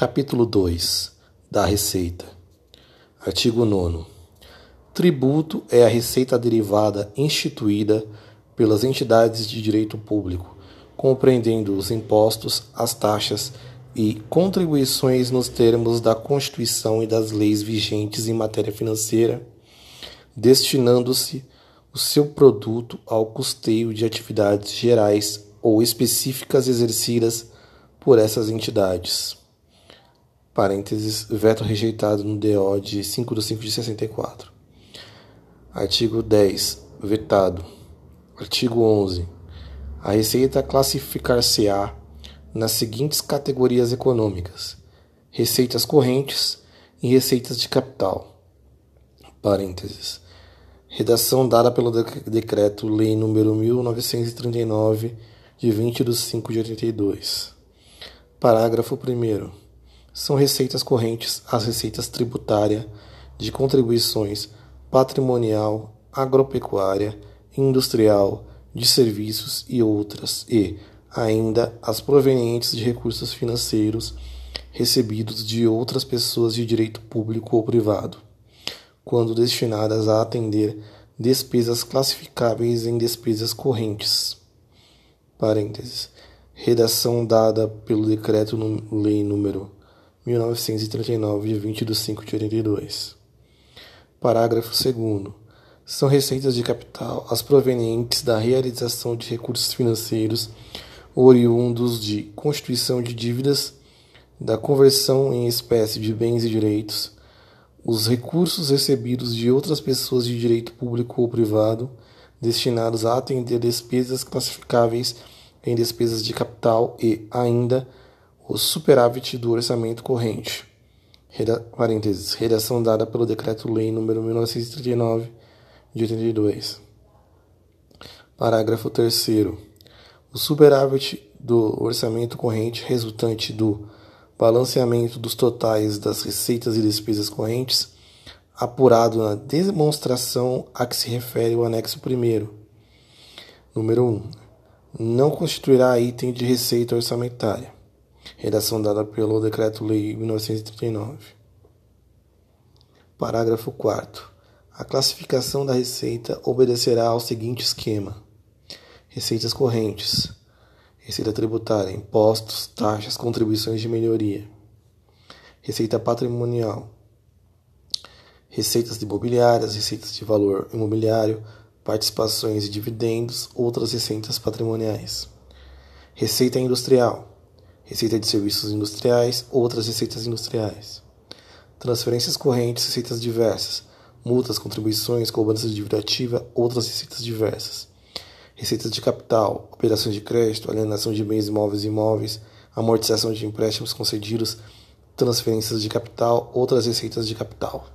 Capítulo 2 da Receita. Artigo 9. Tributo é a receita derivada instituída pelas entidades de direito público, compreendendo os impostos, as taxas e contribuições nos termos da Constituição e das leis vigentes em matéria financeira, destinando-se o seu produto ao custeio de atividades gerais ou específicas exercidas por essas entidades parênteses, veto rejeitado no DO de 5 de 5 de 64. Artigo 10. Vetado. Artigo 11. A Receita classificar-se-á nas seguintes categorias econômicas: receitas correntes e receitas de capital. Parênteses. Redação dada pelo Decreto-Lei nº 1939, de 20 de 5 de 82. Parágrafo 1 são receitas correntes as receitas tributária, de contribuições patrimonial, agropecuária, industrial, de serviços e outras, e, ainda, as provenientes de recursos financeiros recebidos de outras pessoas de direito público ou privado, quando destinadas a atender despesas classificáveis em despesas correntes. Parênteses. Redação dada pelo Decreto-Lei número 1939, de 20 de 5 de 82. Parágrafo 2. São receitas de capital as provenientes da realização de recursos financeiros oriundos de constituição de dívidas, da conversão em espécie de bens e direitos, os recursos recebidos de outras pessoas de direito público ou privado, destinados a atender despesas classificáveis em despesas de capital e, ainda, o superávit do orçamento corrente. Parênteses, redação dada pelo Decreto-Lei nº 1939, de 82. Parágrafo 3 O superávit do orçamento corrente resultante do balanceamento dos totais das receitas e despesas correntes, apurado na demonstração a que se refere o anexo 1 Número 1. Não constituirá item de receita orçamentária redação dada pelo Decreto-Lei 1939. Parágrafo 4. A classificação da receita obedecerá ao seguinte esquema: receitas correntes, receita tributária, impostos, taxas, contribuições de melhoria, receita patrimonial, receitas imobiliárias, receitas de valor imobiliário, participações e dividendos, outras receitas patrimoniais, receita industrial, receita de serviços industriais, outras receitas industriais. Transferências correntes, receitas diversas, multas, contribuições, cobrança ativa, outras receitas diversas. Receitas de capital, operações de crédito, alienação de bens imóveis e imóveis, amortização de empréstimos concedidos, transferências de capital, outras receitas de capital.